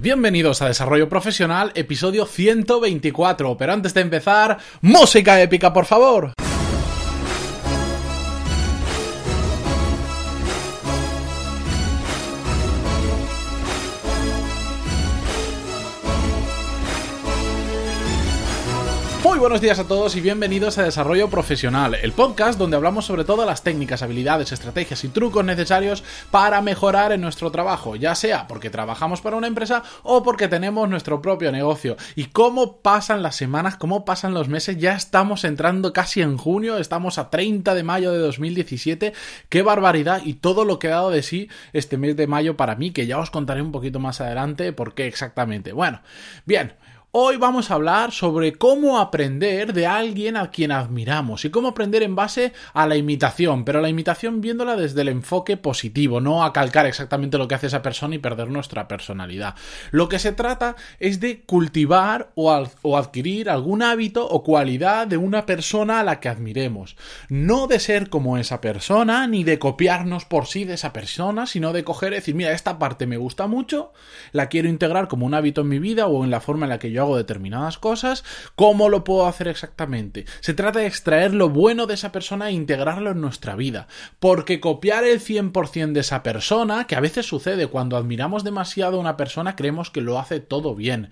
Bienvenidos a Desarrollo Profesional, episodio 124. Pero antes de empezar, música épica, por favor. Buenos días a todos y bienvenidos a Desarrollo Profesional, el podcast donde hablamos sobre todas las técnicas, habilidades, estrategias y trucos necesarios para mejorar en nuestro trabajo, ya sea porque trabajamos para una empresa o porque tenemos nuestro propio negocio. Y cómo pasan las semanas, cómo pasan los meses, ya estamos entrando casi en junio, estamos a 30 de mayo de 2017, qué barbaridad y todo lo que ha dado de sí este mes de mayo para mí, que ya os contaré un poquito más adelante por qué exactamente. Bueno, bien. Hoy vamos a hablar sobre cómo aprender de alguien a quien admiramos y cómo aprender en base a la imitación, pero la imitación viéndola desde el enfoque positivo, no a calcar exactamente lo que hace esa persona y perder nuestra personalidad. Lo que se trata es de cultivar o, adquirir algún hábito o cualidad de una persona a la que admiremos. No de ser como esa persona, ni de copiarnos por sí de esa persona, sino de coger y decir, mira, esta parte me gusta mucho, la quiero integrar como un hábito en mi vida o en la forma en la que yo hago determinadas cosas, ¿cómo lo puedo hacer exactamente? Se trata de extraer lo bueno de esa persona e integrarlo en nuestra vida, porque copiar el 100% de esa persona, que a veces sucede cuando admiramos demasiado a una persona, creemos que lo hace todo bien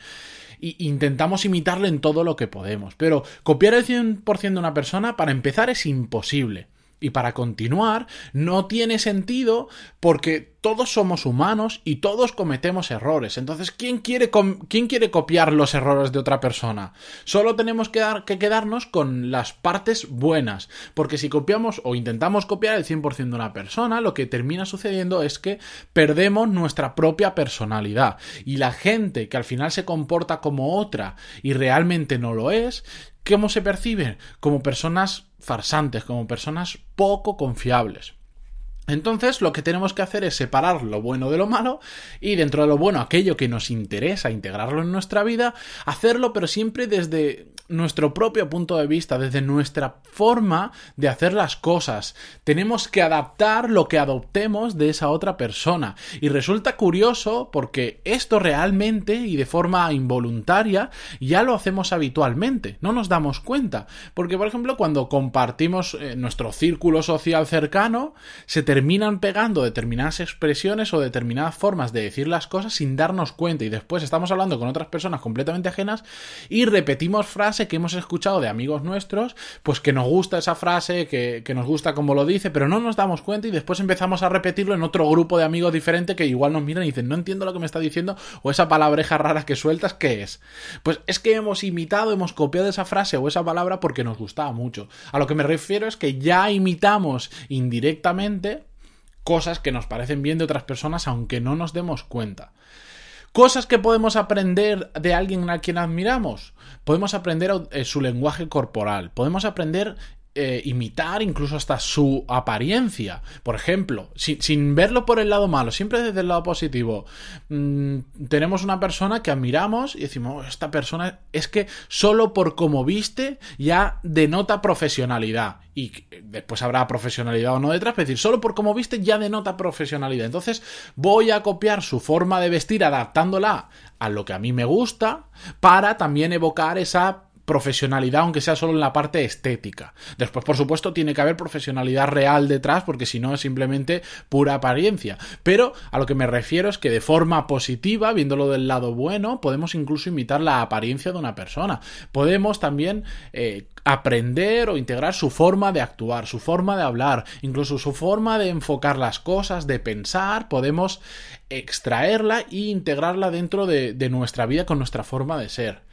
y intentamos imitarle en todo lo que podemos. Pero copiar el 100% de una persona, para empezar, es imposible. Y para continuar, no tiene sentido porque todos somos humanos y todos cometemos errores. Entonces, ¿quién quiere, ¿quién quiere copiar los errores de otra persona? Solo tenemos que, dar, que quedarnos con las partes buenas. Porque si copiamos o intentamos copiar el 100% de una persona, lo que termina sucediendo es que perdemos nuestra propia personalidad. Y la gente que al final se comporta como otra y realmente no lo es, ¿cómo se perciben? Como personas farsantes, como personas poco confiables. Entonces lo que tenemos que hacer es separar lo bueno de lo malo y dentro de lo bueno aquello que nos interesa integrarlo en nuestra vida, hacerlo pero siempre desde nuestro propio punto de vista, desde nuestra forma de hacer las cosas. Tenemos que adaptar lo que adoptemos de esa otra persona. Y resulta curioso porque esto realmente y de forma involuntaria ya lo hacemos habitualmente, no nos damos cuenta. Porque, por ejemplo, cuando compartimos eh, nuestro círculo social cercano, se terminan pegando determinadas expresiones o determinadas formas de decir las cosas sin darnos cuenta y después estamos hablando con otras personas completamente ajenas y repetimos frases que hemos escuchado de amigos nuestros, pues que nos gusta esa frase, que, que, nos gusta como lo dice, pero no nos damos cuenta y después empezamos a repetirlo en otro grupo de amigos diferente que igual nos miran y dicen, no entiendo lo que me está diciendo, o esa palabreja rara que sueltas, ¿qué es? Pues es que hemos imitado, hemos copiado esa frase o esa palabra porque nos gustaba mucho. A lo que me refiero es que ya imitamos indirectamente cosas que nos parecen bien de otras personas aunque no nos demos cuenta. Cosas que podemos aprender de alguien a quien admiramos. Podemos aprender eh, su lenguaje corporal. Podemos aprender eh, imitar incluso hasta su apariencia. Por ejemplo, sin, verlo por el lado malo, siempre desde el lado positivo. Mm, tenemos una persona que admiramos y decimos, oh, esta persona es que solo por cómo viste ya denota profesionalidad. Y después habrá profesionalidad o no detrás, es decir, solo por cómo viste ya denota profesionalidad. Entonces voy a copiar su forma de vestir adaptándola a lo que a mí me gusta para también evocar esa profesionalidad, aunque sea solo en la parte estética. Después, por supuesto, tiene que haber profesionalidad real detrás, porque si no es simplemente pura apariencia. Pero a lo que me refiero es que de forma positiva, viéndolo del lado bueno, podemos incluso imitar la apariencia de una persona. Podemos también eh, aprender o integrar su forma de actuar, su forma de hablar, incluso su forma de enfocar las cosas, de pensar, podemos extraerla e integrarla dentro de nuestra vida con nuestra forma de ser.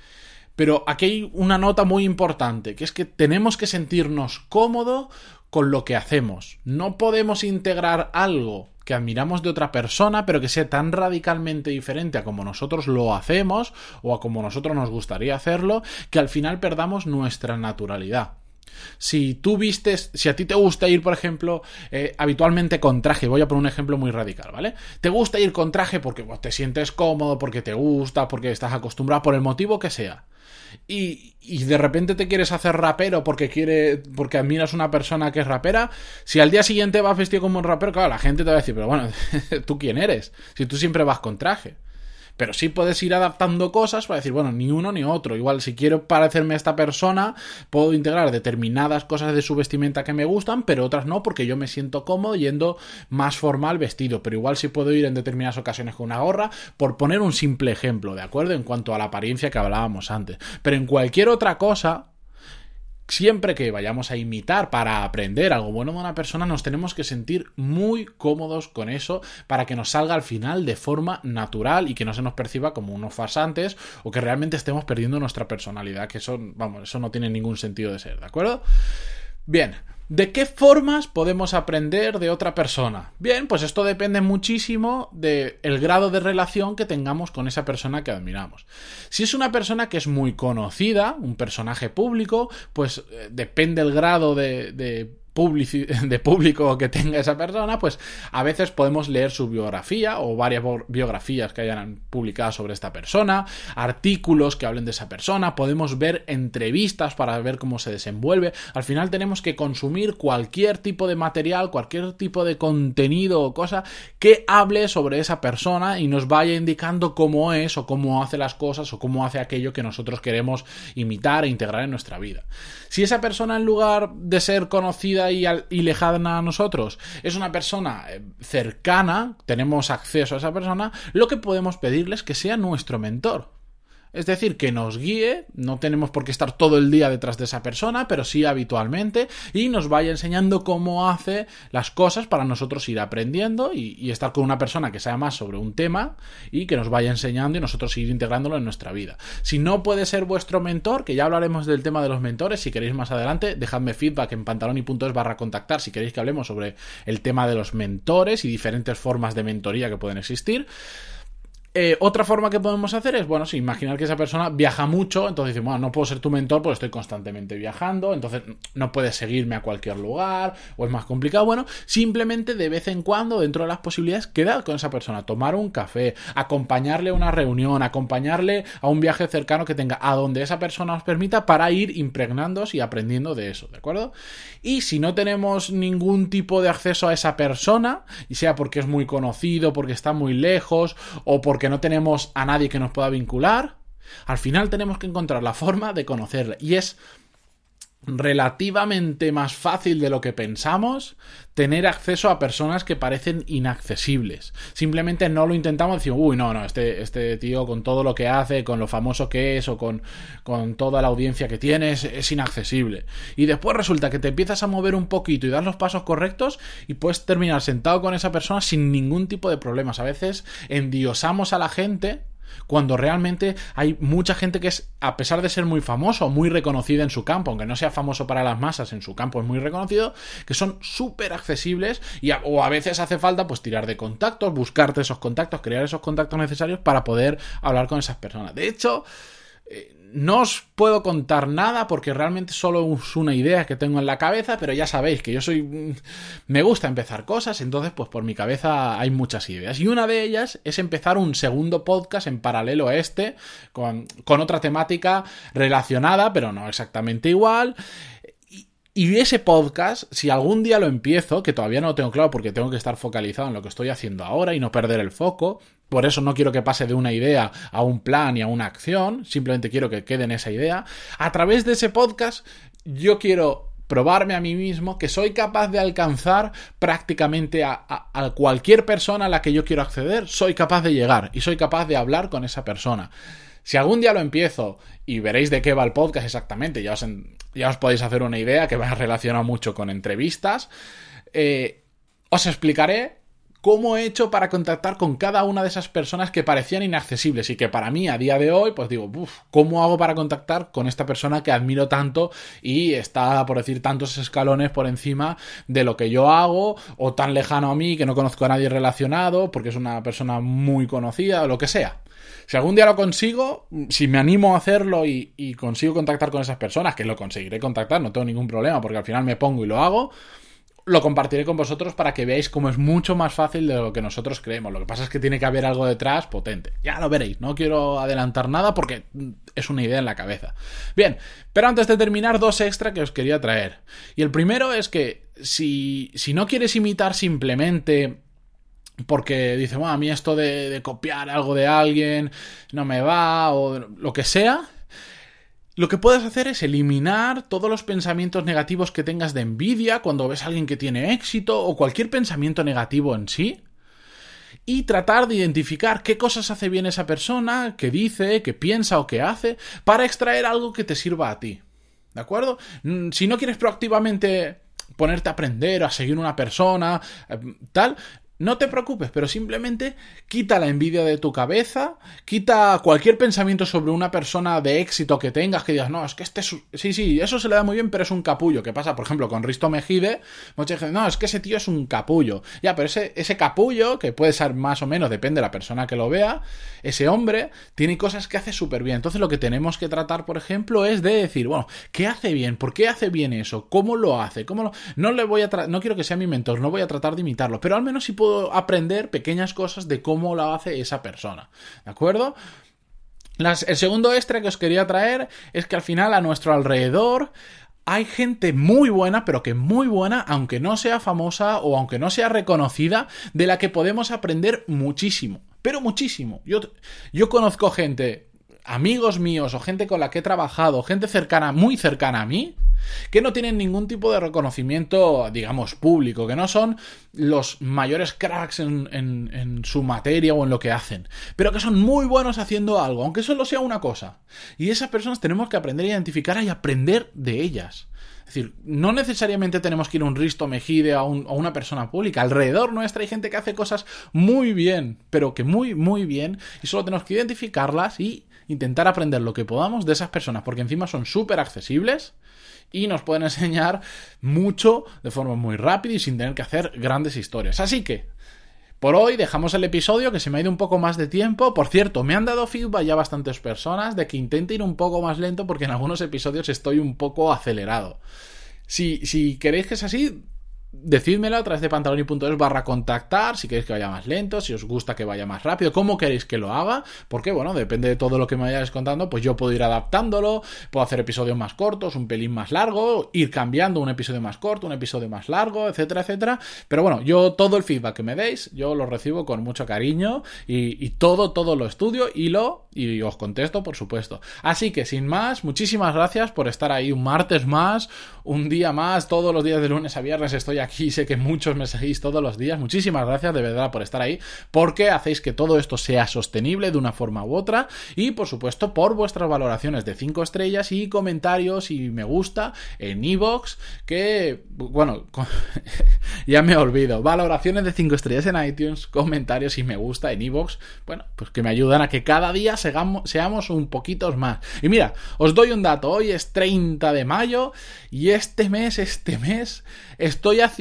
Pero aquí hay una nota muy importante, que es que tenemos que sentirnos cómodos con lo que hacemos. No podemos integrar algo que admiramos de otra persona, pero que sea tan radicalmente diferente a como nosotros lo hacemos o a como nosotros nos gustaría hacerlo, que al final perdamos nuestra naturalidad. Si tú vistes, si a ti te gusta ir, por ejemplo, eh, habitualmente con traje, voy a poner un ejemplo muy radical, ¿vale? Te gusta ir con traje porque te sientes cómodo, porque te gusta, porque estás acostumbrado, por el motivo que sea. Y, y, de repente te quieres hacer rapero porque quiere, porque admiras una persona que es rapera, si al día siguiente vas vestido como un rapero, claro, la gente te va a decir, pero bueno, ¿tú quién eres? Si tú siempre vas con traje. Pero sí puedes ir adaptando cosas para decir, bueno, ni uno ni otro. Igual, si quiero parecerme a esta persona, puedo integrar determinadas cosas de su vestimenta que me gustan, pero otras no, porque yo me siento cómodo yendo más formal vestido. Pero igual sí puedo ir en determinadas ocasiones con una gorra, por poner un simple ejemplo, ¿de acuerdo? En cuanto a la apariencia que hablábamos antes. Pero en cualquier otra cosa, siempre que vayamos a imitar para aprender algo bueno de una persona, nos tenemos que sentir muy cómodos con eso para que nos salga al final de forma natural y que no se nos perciba como unos farsantes o que realmente estemos perdiendo nuestra personalidad, que eso, vamos, eso no tiene ningún sentido de ser, ¿de acuerdo? Bien, ¿De qué formas podemos aprender de otra persona? Bien, pues esto depende muchísimo del grado de relación que tengamos con esa persona que admiramos. Si es una persona que es muy conocida, un personaje público, pues eh, depende el grado de, de de público que tenga esa persona, pues a veces podemos leer su biografía o varias biografías que hayan publicado sobre esta persona, artículos que hablen de esa persona, podemos ver entrevistas para ver cómo se desenvuelve. Al final tenemos que consumir cualquier tipo de material, cualquier tipo de contenido o cosa que hable sobre esa persona y nos vaya indicando cómo es o cómo hace las cosas o cómo hace aquello que nosotros queremos imitar e integrar en nuestra vida. Si esa persona en lugar de ser conocida y, lejana a nosotros, es una persona eh, cercana, tenemos acceso a esa persona, lo que podemos pedirles es que sea nuestro mentor. Es decir, que nos guíe, no tenemos por qué estar todo el día detrás de esa persona, pero sí habitualmente, y nos vaya enseñando cómo hace las cosas para nosotros ir aprendiendo y, estar con una persona que sea más sobre un tema y que nos vaya enseñando y nosotros ir integrándolo en nuestra vida. Si no puede ser vuestro mentor, que ya hablaremos del tema de los mentores, si queréis más adelante, dejadme feedback en pantaloni.es barra contactar si queréis que hablemos sobre el tema de los mentores y diferentes formas de mentoría que pueden existir. Eh, otra forma que podemos hacer es, bueno, si imaginar que esa persona viaja mucho, entonces dice, bueno, no puedo ser tu mentor porque estoy constantemente viajando, entonces no puedes seguirme a cualquier lugar o es más complicado. Bueno, simplemente de vez en cuando, dentro de las posibilidades, quedar con esa persona, tomar un café, acompañarle a una reunión, acompañarle a un viaje cercano que tenga a donde esa persona os permita para ir impregnándoos y aprendiendo de eso, ¿de acuerdo? Y si no tenemos ningún tipo de acceso a esa persona, y sea porque es muy conocido, porque está muy lejos o porque que no tenemos a nadie que nos pueda vincular, al final tenemos que encontrar la forma de conocerle. Y es relativamente más fácil de lo que pensamos tener acceso a personas que parecen inaccesibles. Simplemente no lo intentamos decir, uy, no, no, este, este tío con todo lo que hace, con lo famoso que es o con, con toda la audiencia que tiene, es, inaccesible. Y después resulta que te empiezas a mover un poquito y das los pasos correctos y puedes terminar sentado con esa persona sin ningún tipo de problemas. A veces endiosamos a la gente cuando realmente hay mucha gente que es, a pesar de ser muy famoso, muy reconocida en su campo, aunque no sea famoso para las masas, en su campo es muy reconocido, que son súper accesibles y o a veces hace falta pues tirar de contactos, buscarte esos contactos, crear esos contactos necesarios para poder hablar con esas personas. De hecho, eh, no os puedo contar nada porque realmente solo es una idea que tengo en la cabeza, pero ya sabéis que yo soy... Mm, me gusta empezar cosas, entonces pues por mi cabeza hay muchas ideas. Y una de ellas es empezar un segundo podcast en paralelo a este, con, con otra temática relacionada, pero no exactamente igual. Y ese podcast, si algún día lo empiezo, que todavía no lo tengo claro porque tengo que estar focalizado en lo que estoy haciendo ahora y no perder el foco, por eso no quiero que pase de una idea a un plan y a una acción, simplemente quiero que quede en esa idea. A través de ese podcast yo quiero probarme a mí mismo que soy capaz de alcanzar prácticamente a, cualquier persona a la que yo quiero acceder, soy capaz de llegar y soy capaz de hablar con esa persona. Si algún día lo empiezo y veréis de qué va el podcast exactamente, ya os, ya os podéis hacer una idea que va relacionado mucho con entrevistas, eh, os explicaré cómo he hecho para contactar con cada una de esas personas que parecían inaccesibles y que para mí a día de hoy, pues digo, ¿cómo hago para contactar con esta persona que admiro tanto y está, por decir, tantos escalones por encima de lo que yo hago o tan lejano a mí que no conozco a nadie relacionado porque es una persona muy conocida o lo que sea? Si algún día lo consigo, si me animo a hacerlo y, y, consigo contactar con esas personas, que lo conseguiré contactar, no tengo ningún problema, porque al final me pongo y lo hago, lo compartiré con vosotros para que veáis cómo es mucho más fácil de lo que nosotros creemos. Lo que pasa es que tiene que haber algo detrás potente. Ya lo veréis, no quiero adelantar nada porque es una idea en la cabeza. Bien, pero antes de terminar, dos extra que os quería traer. Y el primero es que si, si no quieres imitar simplemente porque dice, bueno, a mí esto de, de copiar algo de alguien no me va o lo que sea, lo que puedes hacer es eliminar todos los pensamientos negativos que tengas de envidia cuando ves a alguien que tiene éxito o cualquier pensamiento negativo en sí y tratar de identificar qué cosas hace bien esa persona, qué dice, qué piensa o qué hace, para extraer algo que te sirva a ti. ¿De acuerdo? Mm, si no quieres proactivamente ponerte a aprender, a seguir una persona, eh, tal, no te preocupes, pero simplemente quita la envidia de tu cabeza, quita cualquier pensamiento sobre una persona de éxito que tengas, que digas, no, es que este es... Sí, sí, eso se le da muy bien, pero es un capullo. ¿Qué pasa? Por ejemplo, con Risto Mejide, mucha no, es que ese tío es un capullo. Ya, pero ese, ese capullo, que puede ser más o menos, depende de la persona que lo vea, ese hombre tiene cosas que hace súper bien. Entonces lo que tenemos que tratar, por ejemplo, es de decir, bueno, ¿qué hace bien? ¿Por qué hace bien eso? ¿Cómo lo hace? ¿Cómo. No le voy a... No quiero que sea mi mentor, no voy a tratar de imitarlo, pero al menos si puedo aprender pequeñas cosas de cómo lo hace esa persona. ¿De acuerdo? el segundo extra que os quería traer es que al final a nuestro alrededor hay gente muy buena, pero que muy buena, aunque no sea famosa o aunque no sea reconocida, de la que podemos aprender muchísimo. Pero muchísimo. Yo, yo conozco gente, amigos míos o gente con la que he trabajado, gente cercana, muy cercana a mí, que no tienen ningún tipo de reconocimiento, digamos, público, que no son los mayores cracks en, su materia o en lo que hacen, pero que son muy buenos haciendo algo, aunque solo sea una cosa. Y esas personas tenemos que aprender a identificar y aprender de ellas. Es decir, no necesariamente tenemos que ir a un Risto Mejide o a, una persona pública. Alrededor nuestra hay gente que hace cosas muy bien, pero que muy, muy bien, y solo tenemos que identificarlas y intentar aprender lo que podamos de esas personas, porque encima son súper accesibles y nos pueden enseñar mucho de forma muy rápida y sin tener que hacer grandes historias. Así que, por hoy dejamos el episodio que se me ha ido un poco más de tiempo. Por cierto, me han dado feedback ya bastantes personas de que intente ir un poco más lento porque en algunos episodios estoy un poco acelerado. Si, si queréis que es así, Decídmelo a través de pantaloni.es barra contactar, si queréis que vaya más lento, si os gusta que vaya más rápido, cómo queréis que lo haga, porque bueno, depende de todo lo que me vayáis contando, pues yo puedo ir adaptándolo, puedo hacer episodios más cortos, un pelín más largo, ir cambiando un episodio más corto, un episodio más largo, etcétera, etcétera. Pero bueno, yo todo el feedback que me deis, yo lo recibo con mucho cariño y, y todo, todo lo estudio y lo, y os contesto, por supuesto. Así que sin más, muchísimas gracias por estar ahí un martes más, un día más, todos los días de lunes a viernes estoy aquí, sé que muchos me seguís todos los días, muchísimas gracias de verdad por estar ahí, porque hacéis que todo esto sea sostenible de una forma u otra y por supuesto por vuestras valoraciones de 5 estrellas y comentarios y me gusta en iVoox, que bueno, ya me olvido, valoraciones de 5 estrellas en iTunes, comentarios y me gusta en iVoox, bueno, pues que me ayudan a que cada día seamos un poquito más. Y mira, os doy un dato, hoy es 30 de mayo y este mes, este mes, estoy haciendo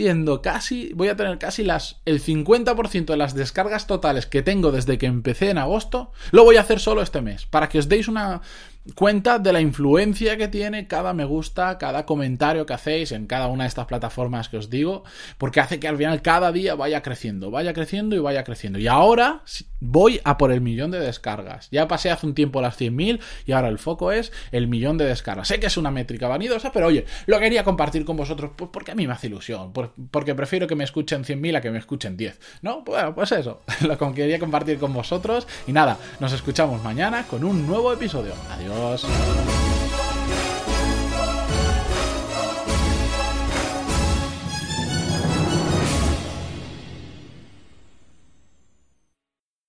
casi, voy a tener casi las, el 50% de las descargas totales que tengo desde que empecé en agosto, lo voy a hacer solo este mes, para que os deis una, cuenta de la influencia que tiene cada me gusta, cada comentario que hacéis en cada una de estas plataformas que os digo, porque hace que al final cada día vaya creciendo, vaya creciendo y vaya creciendo. Y ahora voy a por el millón de descargas. Ya pasé hace un tiempo las 100.000 y ahora el foco es el millón de descargas. Sé que es una métrica vanidosa, pero oye, lo quería compartir con vosotros pues porque a mí me hace ilusión, porque prefiero que me escuchen 100.000 a que me escuchen 10. ¿No? Bueno, pues eso, lo quería compartir con vosotros y nada, nos escuchamos mañana con un nuevo episodio. Adiós. Adiós.